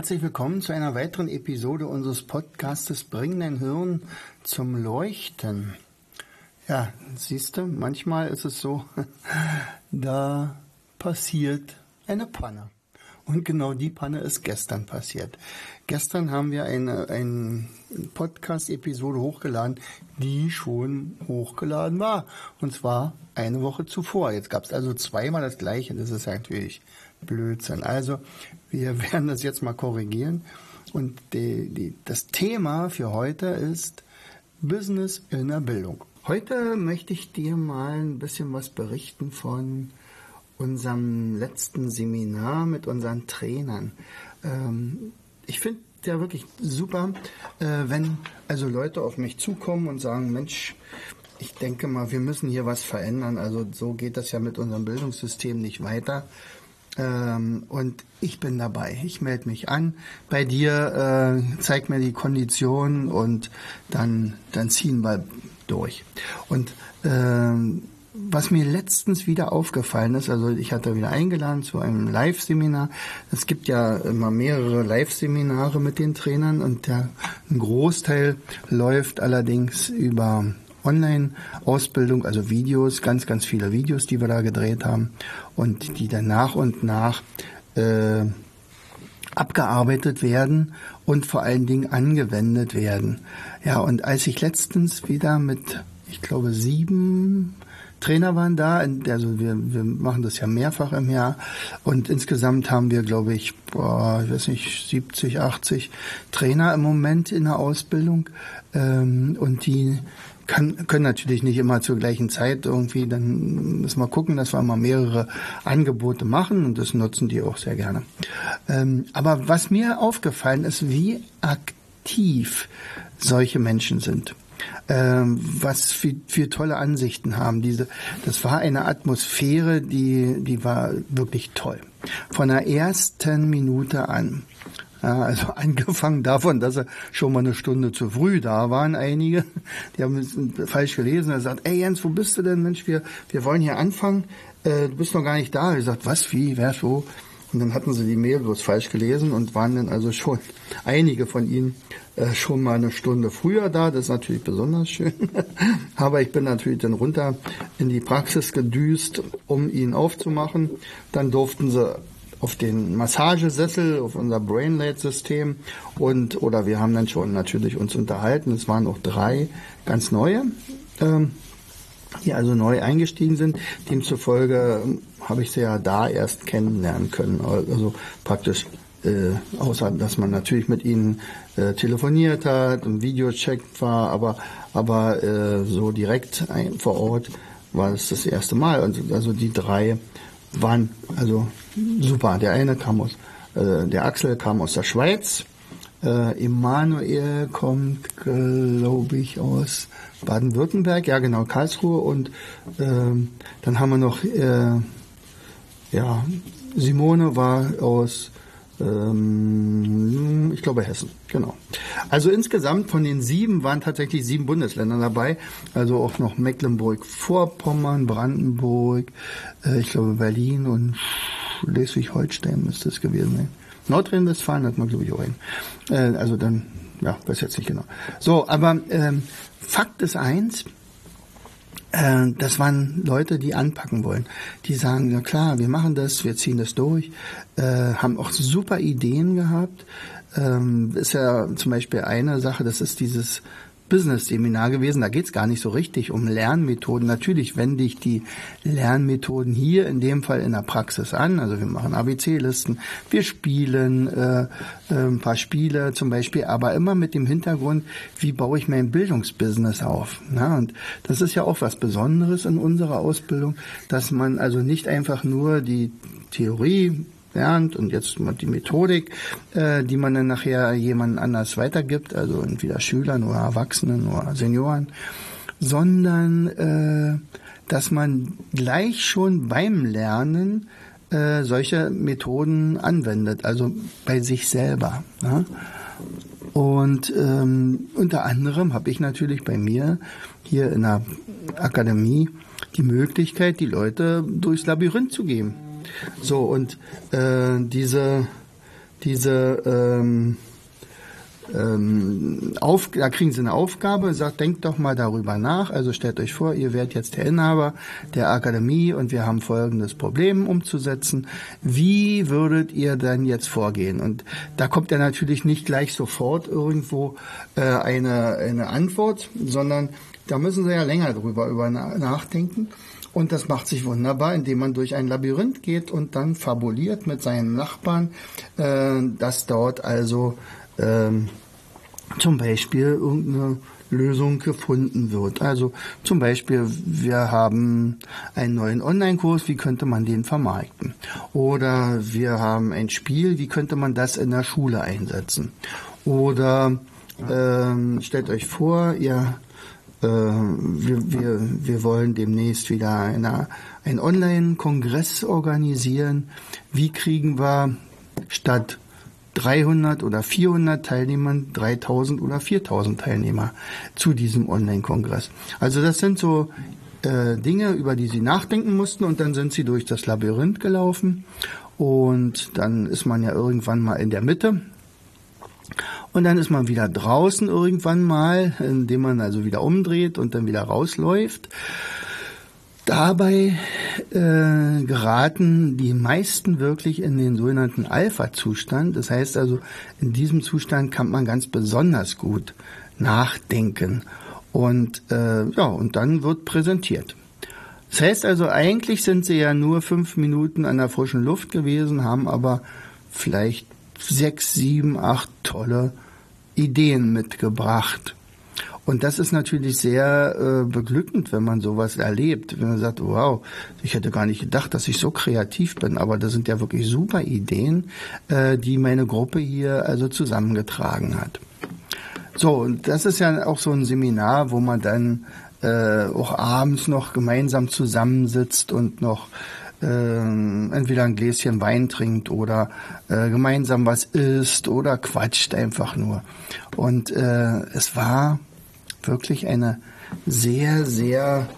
Herzlich willkommen zu einer weiteren Episode unseres Podcastes Bring dein Hirn zum Leuchten. Ja, siehst du, manchmal ist es so, da passiert eine Panne. Und genau die Panne ist gestern passiert. Gestern haben wir eine, eine Podcast-Episode hochgeladen, die schon hochgeladen war. Und zwar eine Woche zuvor. Jetzt gab es also zweimal das gleiche. Das ist natürlich Blödsinn. Also wir werden das jetzt mal korrigieren. Und die, die, das Thema für heute ist Business in der Bildung. Heute möchte ich dir mal ein bisschen was berichten von unserem letzten Seminar mit unseren Trainern. Ähm, ich finde ja wirklich super, äh, wenn also Leute auf mich zukommen und sagen, Mensch, ich denke mal, wir müssen hier was verändern. Also so geht das ja mit unserem Bildungssystem nicht weiter. Ähm, und ich bin dabei. Ich melde mich an bei dir, äh, zeig mir die Konditionen und dann, dann ziehen wir durch. Und ähm, was mir letztens wieder aufgefallen ist, also ich hatte wieder eingeladen zu einem Live-Seminar. Es gibt ja immer mehrere Live-Seminare mit den Trainern und der, ein Großteil läuft allerdings über Online-Ausbildung, also Videos, ganz, ganz viele Videos, die wir da gedreht haben und die dann nach und nach äh, abgearbeitet werden und vor allen Dingen angewendet werden. Ja, und als ich letztens wieder mit, ich glaube, sieben Trainer waren da, also wir, wir machen das ja mehrfach im Jahr und insgesamt haben wir, glaube ich, boah, ich weiß nicht, 70, 80 Trainer im Moment in der Ausbildung ähm, und die kann, können natürlich nicht immer zur gleichen Zeit irgendwie, dann müssen wir gucken, dass wir mal mehrere Angebote machen und das nutzen die auch sehr gerne. Ähm, aber was mir aufgefallen ist, wie aktiv solche Menschen sind. Ähm, was für, für tolle Ansichten haben. Diese, das war eine Atmosphäre, die, die war wirklich toll. Von der ersten Minute an. Ja, also angefangen davon, dass sie schon mal eine Stunde zu früh da waren, einige. Die haben falsch gelesen. Er sagt, ey Jens, wo bist du denn? Mensch, wir, wir wollen hier anfangen. Äh, du bist noch gar nicht da. Ich sagt, was, wie, wer, so? Und dann hatten sie die Mail bloß falsch gelesen und waren dann also schon einige von ihnen äh, schon mal eine Stunde früher da. Das ist natürlich besonders schön. Aber ich bin natürlich dann runter in die Praxis gedüst, um ihn aufzumachen. Dann durften sie auf den Massagesessel, auf unser Brainlate-System und oder wir haben dann schon natürlich uns unterhalten. Es waren auch drei ganz neue, ähm, die also neu eingestiegen sind. Demzufolge ähm, habe ich sie ja da erst kennenlernen können. Also praktisch äh, außer dass man natürlich mit ihnen äh, telefoniert hat und Videocheck war, aber aber äh, so direkt ein, vor Ort war es das erste Mal. Und also die drei waren also super. Der eine kam aus, äh, der Axel kam aus der Schweiz. Äh, Emanuel kommt, glaube ich, aus Baden-Württemberg, ja genau, Karlsruhe. Und äh, dann haben wir noch, äh, ja, Simone war aus ähm, ich glaube Hessen, genau. Also insgesamt von den sieben waren tatsächlich sieben Bundesländer dabei, also auch noch Mecklenburg-Vorpommern, Brandenburg, äh, ich glaube Berlin und Schleswig-Holstein müsste es gewesen sein. Nordrhein-Westfalen hat man glaube ich auch hin. Äh, also dann, ja, weiß jetzt nicht genau. So, aber ähm, Fakt ist eins, das waren Leute, die anpacken wollen. Die sagen, na klar, wir machen das, wir ziehen das durch, äh, haben auch super Ideen gehabt. Ähm, ist ja zum Beispiel eine Sache, das ist dieses Business-Seminar gewesen. Da geht es gar nicht so richtig um Lernmethoden. Natürlich wende ich die Lernmethoden hier in dem Fall in der Praxis an. Also wir machen ABC-Listen, wir spielen äh, äh, ein paar Spiele zum Beispiel, aber immer mit dem Hintergrund, wie baue ich mein Bildungsbusiness auf. Na, und das ist ja auch was Besonderes in unserer Ausbildung, dass man also nicht einfach nur die Theorie lernt und jetzt die Methodik, äh, die man dann nachher jemand anders weitergibt, also entweder Schülern oder Erwachsenen oder Senioren, sondern äh, dass man gleich schon beim Lernen äh, solche Methoden anwendet, also bei sich selber. Ne? Und ähm, unter anderem habe ich natürlich bei mir hier in der Akademie die Möglichkeit, die Leute durchs Labyrinth zu geben. So, und äh, diese, diese ähm, ähm, auf, da kriegen sie eine Aufgabe, sagt, denkt doch mal darüber nach. Also stellt euch vor, ihr werdet jetzt der Inhaber der Akademie und wir haben folgendes Problem umzusetzen. Wie würdet ihr denn jetzt vorgehen? Und da kommt ja natürlich nicht gleich sofort irgendwo äh, eine, eine Antwort, sondern da müssen sie ja länger drüber über nachdenken. Und das macht sich wunderbar, indem man durch ein Labyrinth geht und dann fabuliert mit seinen Nachbarn, äh, dass dort also ähm, zum Beispiel irgendeine Lösung gefunden wird. Also zum Beispiel, wir haben einen neuen Online-Kurs, wie könnte man den vermarkten? Oder wir haben ein Spiel, wie könnte man das in der Schule einsetzen? Oder ähm, stellt euch vor, ihr wir, wir, wir wollen demnächst wieder eine, einen Online-Kongress organisieren. Wie kriegen wir statt 300 oder 400 Teilnehmern 3000 oder 4000 Teilnehmer zu diesem Online-Kongress? Also das sind so äh, Dinge, über die sie nachdenken mussten und dann sind sie durch das Labyrinth gelaufen und dann ist man ja irgendwann mal in der Mitte und dann ist man wieder draußen irgendwann mal, indem man also wieder umdreht und dann wieder rausläuft. Dabei äh, geraten die meisten wirklich in den sogenannten Alpha-Zustand. Das heißt also, in diesem Zustand kann man ganz besonders gut nachdenken. Und äh, ja, und dann wird präsentiert. Das heißt also, eigentlich sind sie ja nur fünf Minuten an der frischen Luft gewesen, haben aber vielleicht sechs, sieben, acht tolle Ideen mitgebracht. Und das ist natürlich sehr äh, beglückend, wenn man sowas erlebt. Wenn man sagt, wow, ich hätte gar nicht gedacht, dass ich so kreativ bin. Aber das sind ja wirklich super Ideen, äh, die meine Gruppe hier also zusammengetragen hat. So, und das ist ja auch so ein Seminar, wo man dann äh, auch abends noch gemeinsam zusammensitzt und noch äh, entweder ein Gläschen Wein trinkt oder äh, gemeinsam was isst oder quatscht einfach nur. Und äh, es war wirklich eine sehr, sehr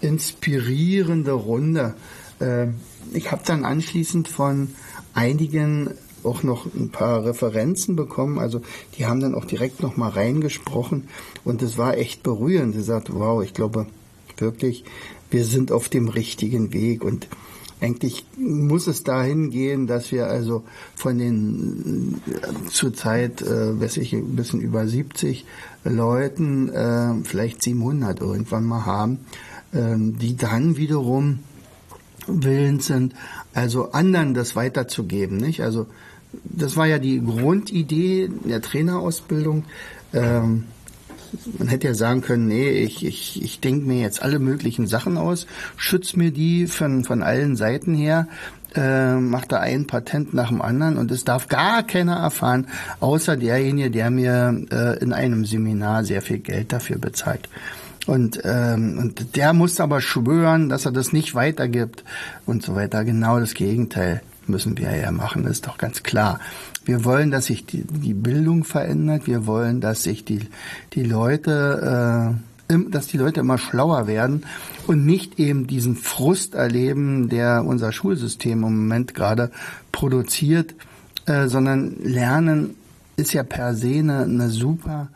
inspirierende Runde. Äh, ich habe dann anschließend von einigen auch noch ein paar Referenzen bekommen. Also die haben dann auch direkt noch mal reingesprochen und es war echt berührend. Sie sagt, wow, ich glaube wirklich, wir sind auf dem richtigen Weg und eigentlich muss es dahin gehen, dass wir also von den äh, zurzeit, äh, weiß ich, ein bisschen über 70 Leuten, äh, vielleicht 700 irgendwann mal haben, äh, die dann wiederum willens sind, also anderen das weiterzugeben, nicht? Also das war ja die Grundidee der Trainerausbildung. Ähm, man hätte ja sagen können, nee, ich, ich, ich denke mir jetzt alle möglichen Sachen aus, schütze mir die von, von allen Seiten her, äh, macht da ein Patent nach dem anderen und es darf gar keiner erfahren, außer derjenige, der mir äh, in einem Seminar sehr viel Geld dafür bezahlt. Und, ähm, und der muss aber schwören, dass er das nicht weitergibt und so weiter. Genau das Gegenteil müssen wir ja machen, ist doch ganz klar. Wir wollen, dass sich die, die Bildung verändert. Wir wollen, dass sich die, die Leute, äh, dass die Leute immer schlauer werden und nicht eben diesen Frust erleben, der unser Schulsystem im Moment gerade produziert, äh, sondern Lernen ist ja per se eine, eine super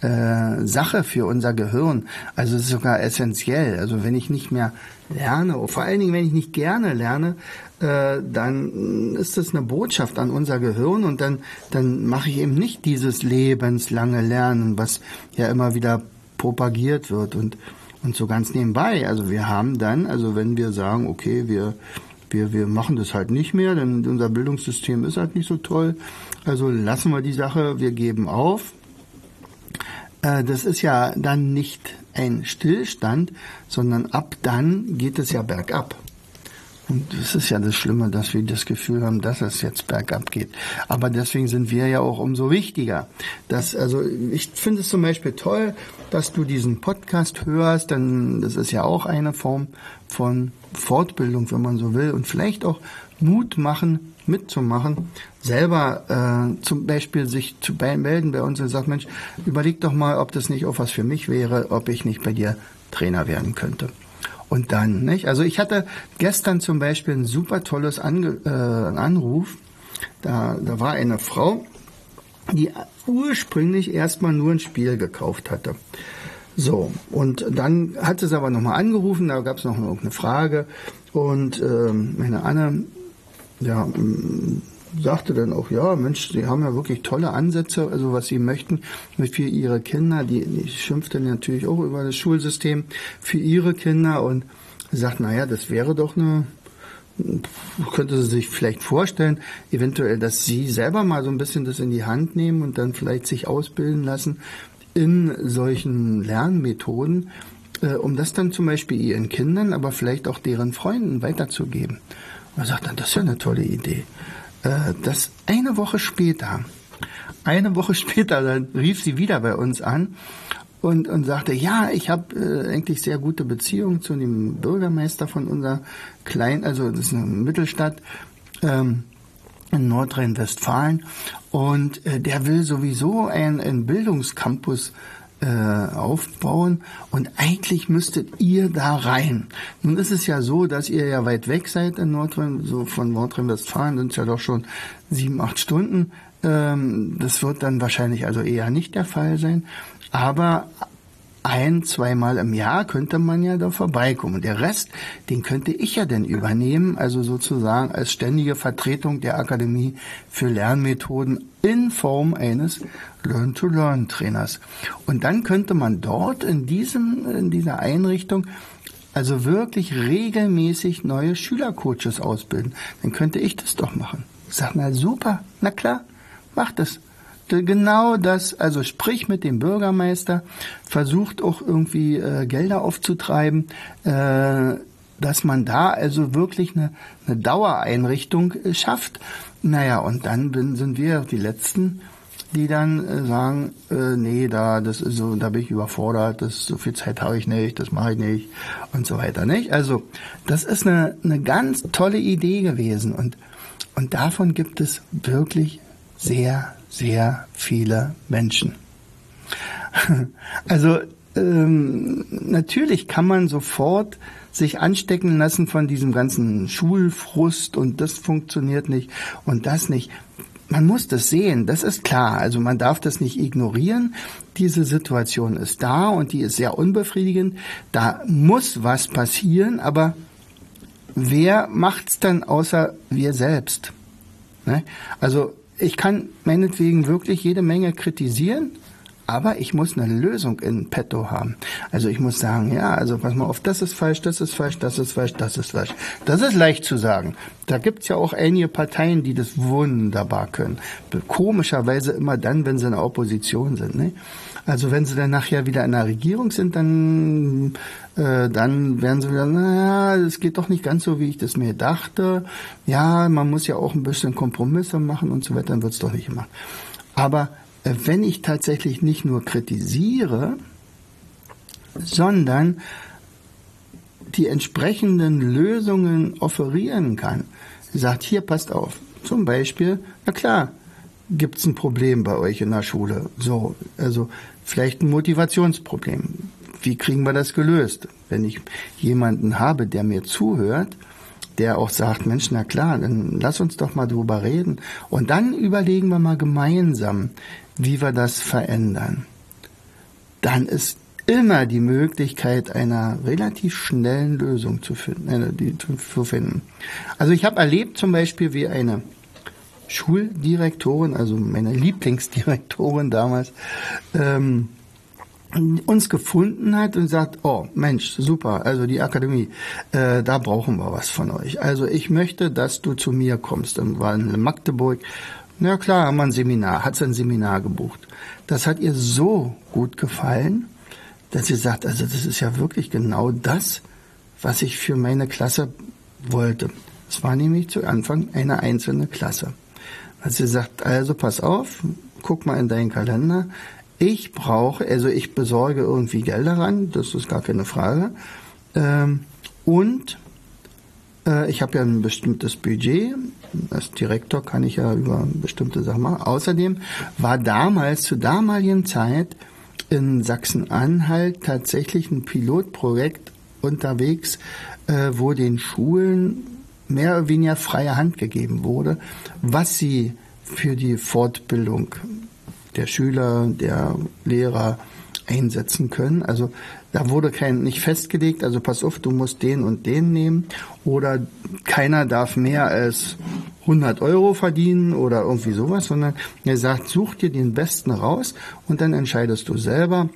äh, Sache für unser Gehirn. Also es ist sogar essentiell. Also wenn ich nicht mehr lerne, vor allen Dingen wenn ich nicht gerne lerne, äh, dann ist das eine Botschaft an unser Gehirn und dann, dann mache ich eben nicht dieses lebenslange Lernen, was ja immer wieder propagiert wird und, und so ganz nebenbei. Also wir haben dann, also wenn wir sagen, okay, wir, wir, wir machen das halt nicht mehr, denn unser Bildungssystem ist halt nicht so toll, also lassen wir die Sache, wir geben auf. Äh, das ist ja dann nicht ein Stillstand, sondern ab dann geht es ja bergab. Und das ist ja das Schlimme, dass wir das Gefühl haben, dass es jetzt bergab geht. Aber deswegen sind wir ja auch umso wichtiger. Dass, also ich finde es zum Beispiel toll, dass du diesen Podcast hörst, denn das ist ja auch eine Form von Fortbildung, wenn man so will, und vielleicht auch Mut machen, mitzumachen, selber äh, zum Beispiel sich zu melden bei uns und sagt, Mensch, überleg doch mal, ob das nicht auch was für mich wäre, ob ich nicht bei dir Trainer werden könnte. Und dann, nicht? Also ich hatte gestern zum Beispiel ein super tolles Ange äh, Anruf. Da, da war eine Frau, die ursprünglich erstmal nur ein Spiel gekauft hatte. So, und dann hat es aber nochmal angerufen, da gab es noch eine Frage und ähm, meine Anne, ja, sagte dann auch, ja, Mensch, Sie haben ja wirklich tolle Ansätze, also was Sie möchten für Ihre Kinder. Die, die schimpft dann natürlich auch über das Schulsystem für Ihre Kinder und sagt, naja, das wäre doch eine, könnte sie sich vielleicht vorstellen, eventuell, dass Sie selber mal so ein bisschen das in die Hand nehmen und dann vielleicht sich ausbilden lassen in solchen Lernmethoden, äh, um das dann zum Beispiel Ihren Kindern, aber vielleicht auch deren Freunden weiterzugeben. Er sagt dann, das ist ja eine tolle Idee. Äh, dass eine Woche später, eine Woche später, dann rief sie wieder bei uns an und, und sagte, ja, ich habe äh, eigentlich sehr gute Beziehungen zu dem Bürgermeister von unserer kleinen, also das ist eine Mittelstadt ähm, in Nordrhein-Westfalen. Und äh, der will sowieso einen, einen Bildungscampus äh, aufbauen und eigentlich müsstet ihr da rein. Nun ist es ja so, dass ihr ja weit weg seid in Nordrhein, so von Nordrhein-Westfalen sind es ja doch schon sieben, acht Stunden. Ähm, das wird dann wahrscheinlich also eher nicht der Fall sein. Aber ein, zweimal im Jahr könnte man ja da vorbeikommen. Der Rest, den könnte ich ja denn übernehmen, also sozusagen als ständige Vertretung der Akademie für Lernmethoden in Form eines Learn-to-Learn-Trainers. Und dann könnte man dort in diesem, in dieser Einrichtung also wirklich regelmäßig neue Schülercoaches ausbilden. Dann könnte ich das doch machen. sag mal, super, na klar, mach das genau das, also sprich mit dem Bürgermeister, versucht auch irgendwie äh, Gelder aufzutreiben, äh, dass man da also wirklich eine, eine Dauereinrichtung äh, schafft. Naja, und dann bin, sind wir die Letzten, die dann äh, sagen, äh, nee, da, das ist so, da bin ich überfordert, das, so viel Zeit habe ich nicht, das mache ich nicht und so weiter, nicht? Also, das ist eine, eine ganz tolle Idee gewesen und, und davon gibt es wirklich sehr, sehr viele Menschen. Also ähm, natürlich kann man sofort sich anstecken lassen von diesem ganzen Schulfrust und das funktioniert nicht und das nicht. Man muss das sehen, das ist klar. Also man darf das nicht ignorieren. Diese Situation ist da und die ist sehr unbefriedigend. Da muss was passieren, aber wer macht's dann außer wir selbst? Ne? Also ich kann meinetwegen wirklich jede Menge kritisieren, aber ich muss eine Lösung in petto haben. Also ich muss sagen, ja, also pass mal auf, das ist falsch, das ist falsch, das ist falsch, das ist falsch. Das ist leicht zu sagen. Da gibt's ja auch einige Parteien, die das wunderbar können. Komischerweise immer dann, wenn sie in der Opposition sind. Ne? Also wenn sie dann nachher wieder in der Regierung sind, dann, äh, dann werden sie wieder, naja, es geht doch nicht ganz so, wie ich das mir dachte. Ja, man muss ja auch ein bisschen Kompromisse machen und so weiter, dann wird's doch nicht gemacht. Aber äh, wenn ich tatsächlich nicht nur kritisiere, sondern die entsprechenden Lösungen offerieren kann, sagt, hier passt auf, zum Beispiel, na klar, gibt's ein Problem bei euch in der Schule. So, also vielleicht ein Motivationsproblem. Wie kriegen wir das gelöst? Wenn ich jemanden habe, der mir zuhört, der auch sagt, Mensch, na klar, dann lass uns doch mal drüber reden. Und dann überlegen wir mal gemeinsam, wie wir das verändern. Dann ist immer die Möglichkeit einer relativ schnellen Lösung zu finden. Äh, die, zu finden. Also ich habe erlebt zum Beispiel, wie eine Schuldirektorin, also meine Lieblingsdirektorin damals, ähm, uns gefunden hat und sagt, oh Mensch, super, also die Akademie, äh, da brauchen wir was von euch. Also ich möchte, dass du zu mir kommst. Dann war in Magdeburg, na klar, haben wir ein Seminar, hat sie ein Seminar gebucht. Das hat ihr so gut gefallen, dass sie sagt, also das ist ja wirklich genau das, was ich für meine Klasse wollte. Es war nämlich zu Anfang eine einzelne Klasse. Hat sie gesagt, also pass auf, guck mal in deinen Kalender. Ich brauche, also ich besorge irgendwie Geld daran, das ist gar keine Frage. Ähm, und äh, ich habe ja ein bestimmtes Budget. Als Direktor kann ich ja über bestimmte Sachen machen. Außerdem war damals, zu damaligen Zeit, in Sachsen-Anhalt tatsächlich ein Pilotprojekt unterwegs, äh, wo den Schulen mehr oder weniger freie Hand gegeben wurde, was sie für die Fortbildung der Schüler, der Lehrer einsetzen können. Also da wurde kein nicht festgelegt, also pass auf, du musst den und den nehmen oder keiner darf mehr als 100 Euro verdienen oder irgendwie sowas, sondern er sagt, such dir den besten raus und dann entscheidest du selber,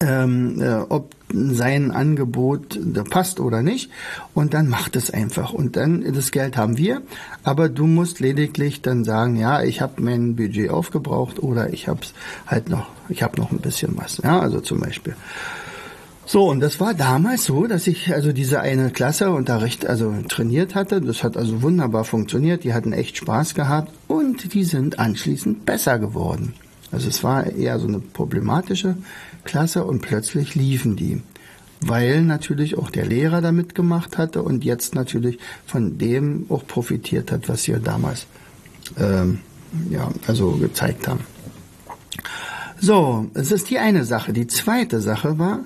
ähm, äh, ob sein Angebot passt oder nicht und dann macht es einfach und dann das Geld haben wir, aber du musst lediglich dann sagen, ja, ich habe mein Budget aufgebraucht oder ich habe halt noch, ich habe noch ein bisschen was, ja, also zum Beispiel. So, und das war damals so, dass ich also diese eine Klasse unterricht, also trainiert hatte. Das hat also wunderbar funktioniert. Die hatten echt Spaß gehabt und die sind anschließend besser geworden. Also es war eher so eine problematische Klasse und plötzlich liefen die, weil natürlich auch der Lehrer da mitgemacht hatte und jetzt natürlich von dem auch profitiert hat, was wir damals ähm, ja also gezeigt haben. So, es ist die eine Sache. Die zweite Sache war,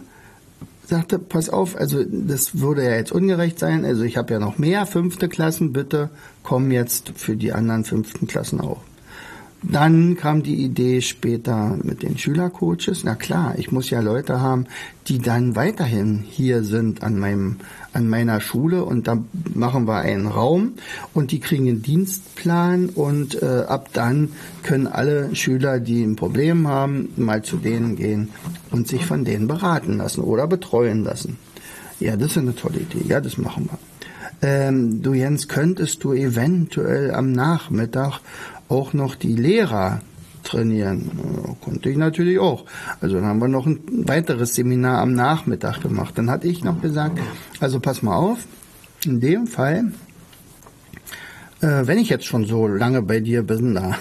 sagte, pass auf, also das würde ja jetzt ungerecht sein. Also ich habe ja noch mehr fünfte Klassen, bitte komm jetzt für die anderen fünften Klassen auch. Dann kam die Idee später mit den Schülercoaches. Na klar, ich muss ja Leute haben, die dann weiterhin hier sind an meinem, an meiner Schule und da machen wir einen Raum und die kriegen einen Dienstplan und äh, ab dann können alle Schüler, die ein Problem haben, mal zu denen gehen und sich von denen beraten lassen oder betreuen lassen. Ja, das ist eine tolle Idee. Ja, das machen wir. Ähm, du Jens, könntest du eventuell am Nachmittag auch noch die Lehrer trainieren. Konnte ich natürlich auch. Also dann haben wir noch ein weiteres Seminar am Nachmittag gemacht. Dann hatte ich noch gesagt, also pass mal auf, in dem Fall, äh, wenn ich jetzt schon so lange bei dir bin, da,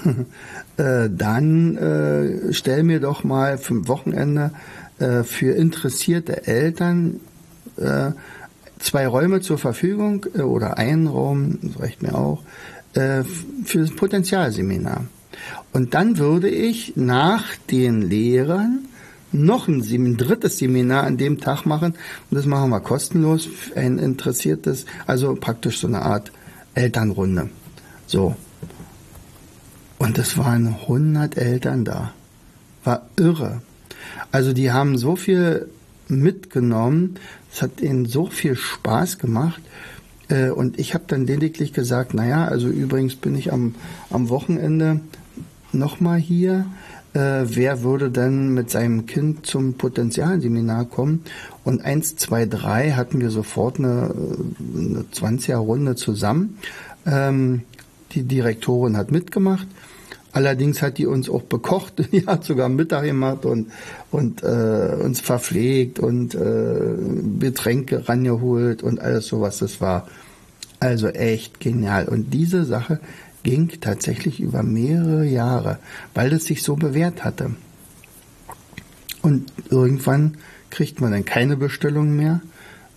äh, dann äh, stell mir doch mal für Wochenende äh, für interessierte Eltern äh, zwei Räume zur Verfügung äh, oder einen Raum, das reicht mir auch, äh, für das Potenzialseminar. Und dann würde ich nach den Lehrern noch ein, ein, drittes Seminar an dem Tag machen. Und das machen wir kostenlos. Ein interessiertes, also praktisch so eine Art Elternrunde. So. Und es waren 100 Eltern da. War irre. Also die haben so viel mitgenommen. Es hat ihnen so viel Spaß gemacht. Äh, und ich habe dann lediglich gesagt, naja, also übrigens bin ich am, am Wochenende nochmal hier. Äh, wer würde denn mit seinem Kind zum Potenzialseminar kommen? Und eins, zwei, drei hatten wir sofort eine, eine 20er-Runde zusammen. Ähm, die Direktorin hat mitgemacht. Allerdings hat die uns auch bekocht, die hat sogar Mittag gemacht und, und äh, uns verpflegt und äh, Getränke rangeholt und alles sowas. Das war also echt genial. Und diese Sache ging tatsächlich über mehrere Jahre, weil es sich so bewährt hatte. Und irgendwann kriegt man dann keine Bestellung mehr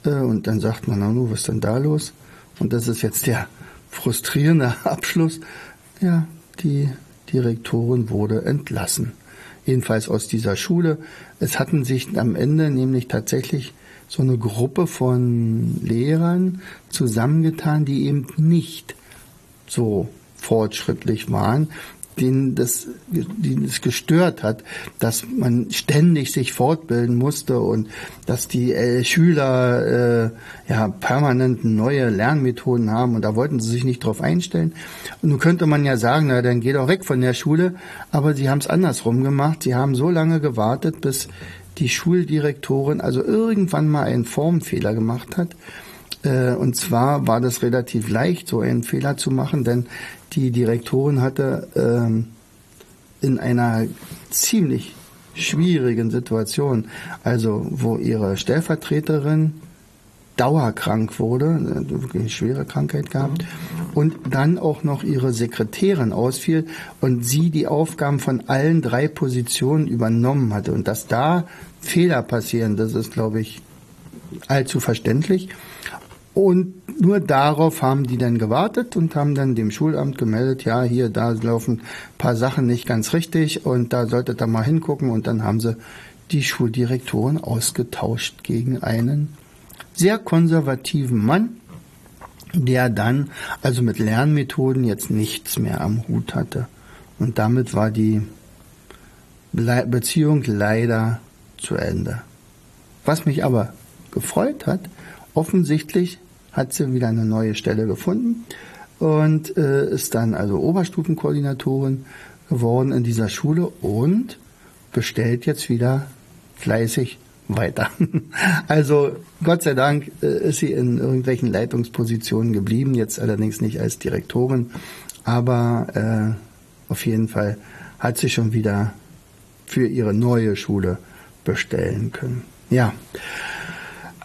äh, und dann sagt man, na nu, was ist denn da los? Und das ist jetzt der frustrierende Abschluss. Ja, die Direktorin wurde entlassen. Jedenfalls aus dieser Schule. Es hatten sich am Ende nämlich tatsächlich so eine Gruppe von Lehrern zusammengetan, die eben nicht so fortschrittlich waren, denen das, denen das gestört hat, dass man ständig sich fortbilden musste und dass die äh, Schüler äh, ja permanent neue Lernmethoden haben und da wollten sie sich nicht drauf einstellen. Und nun könnte man ja sagen, na dann geh doch weg von der Schule, aber sie haben es andersrum gemacht. Sie haben so lange gewartet, bis die Schuldirektorin also irgendwann mal einen Formfehler gemacht hat. Äh, und zwar war das relativ leicht, so einen Fehler zu machen, denn die Direktorin hatte ähm, in einer ziemlich schwierigen Situation, also wo ihre Stellvertreterin dauerkrank wurde, wirklich eine schwere Krankheit gehabt, und dann auch noch ihre Sekretärin ausfiel und sie die Aufgaben von allen drei Positionen übernommen hatte. Und dass da Fehler passieren, das ist, glaube ich, allzu verständlich. Und nur darauf haben die dann gewartet und haben dann dem Schulamt gemeldet, ja, hier, da laufen ein paar Sachen nicht ganz richtig und da solltet ihr mal hingucken. Und dann haben sie die Schuldirektorin ausgetauscht gegen einen sehr konservativen Mann, der dann also mit Lernmethoden jetzt nichts mehr am Hut hatte. Und damit war die Beziehung leider zu Ende. Was mich aber gefreut hat, offensichtlich hat sie wieder eine neue Stelle gefunden und äh, ist dann also Oberstufenkoordinatorin geworden in dieser Schule und bestellt jetzt wieder fleißig weiter. Also Gott sei Dank äh, ist sie in irgendwelchen Leitungspositionen geblieben, jetzt allerdings nicht als Direktorin, aber äh, auf jeden Fall hat sie schon wieder für ihre neue Schule bestellen können. Ja.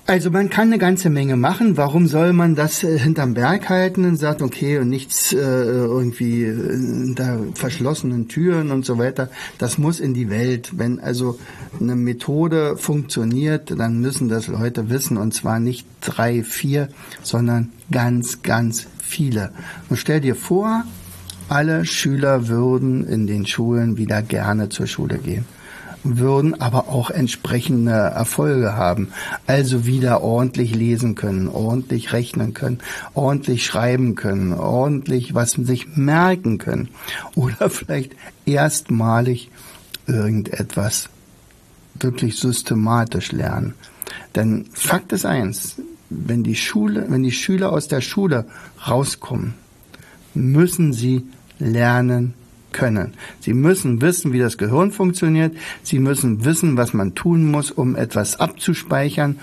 Also man kann eine ganze Menge machen. Warum soll man das äh, hinterm Berg halten und sagt, okay, und nichts äh, irgendwie hinter äh, verschlossenen Türen und so weiter. Das muss in die Welt. Wenn also eine Methode funktioniert, dann müssen das Leute wissen und zwar nicht drei, vier, sondern ganz, ganz viele. Und stell dir vor, alle Schüler würden in den Schulen wieder gerne zur Schule gehen würden aber auch entsprechende Erfolge haben. Also wieder ordentlich lesen können, ordentlich rechnen können, ordentlich schreiben können, ordentlich was sich merken können oder vielleicht erstmalig irgendetwas wirklich systematisch lernen. Denn Fakt ist eins, wenn die Schule, wenn die Schüler aus der Schule rauskommen, müssen sie lernen können. Sie müssen wissen, wie das Gehirn funktioniert. Sie müssen wissen, was man tun muss, um etwas abzuspeichern.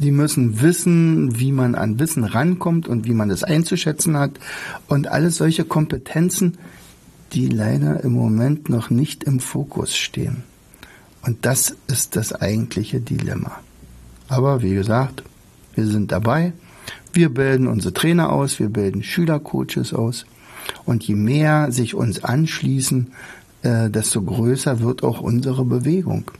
Sie müssen wissen, wie man an Wissen rankommt und wie man es einzuschätzen hat. Und alles solche Kompetenzen, die leider im Moment noch nicht im Fokus stehen. Und das ist das eigentliche Dilemma. Aber wie gesagt, wir sind dabei. Wir bilden unsere Trainer aus, wir bilden Schülercoaches aus. Und je mehr sich uns anschließen, äh, desto größer wird auch unsere Bewegung.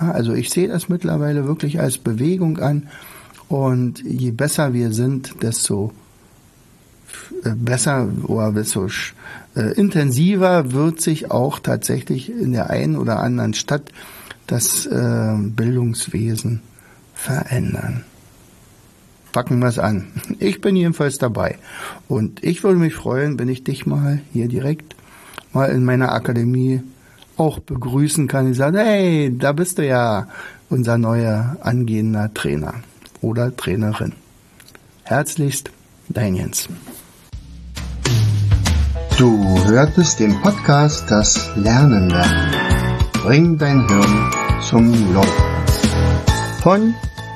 Ja, also ich sehe das mittlerweile wirklich als Bewegung an. Und je besser wir sind, desto äh, besser oder desto äh, intensiver wird sich auch tatsächlich in der einen oder anderen Stadt das äh, Bildungswesen verändern packen wir es an. Ich bin jedenfalls dabei. Und ich würde mich freuen, wenn ich dich mal hier direkt mal in meiner Akademie auch begrüßen kann. Ich sage, hey, da bist du ja unser neuer angehender Trainer oder Trainerin. Herzlichst, dein Jens. Du hörtest den Podcast Das Lernen lernen. Bring dein Hirn zum Laufen. Von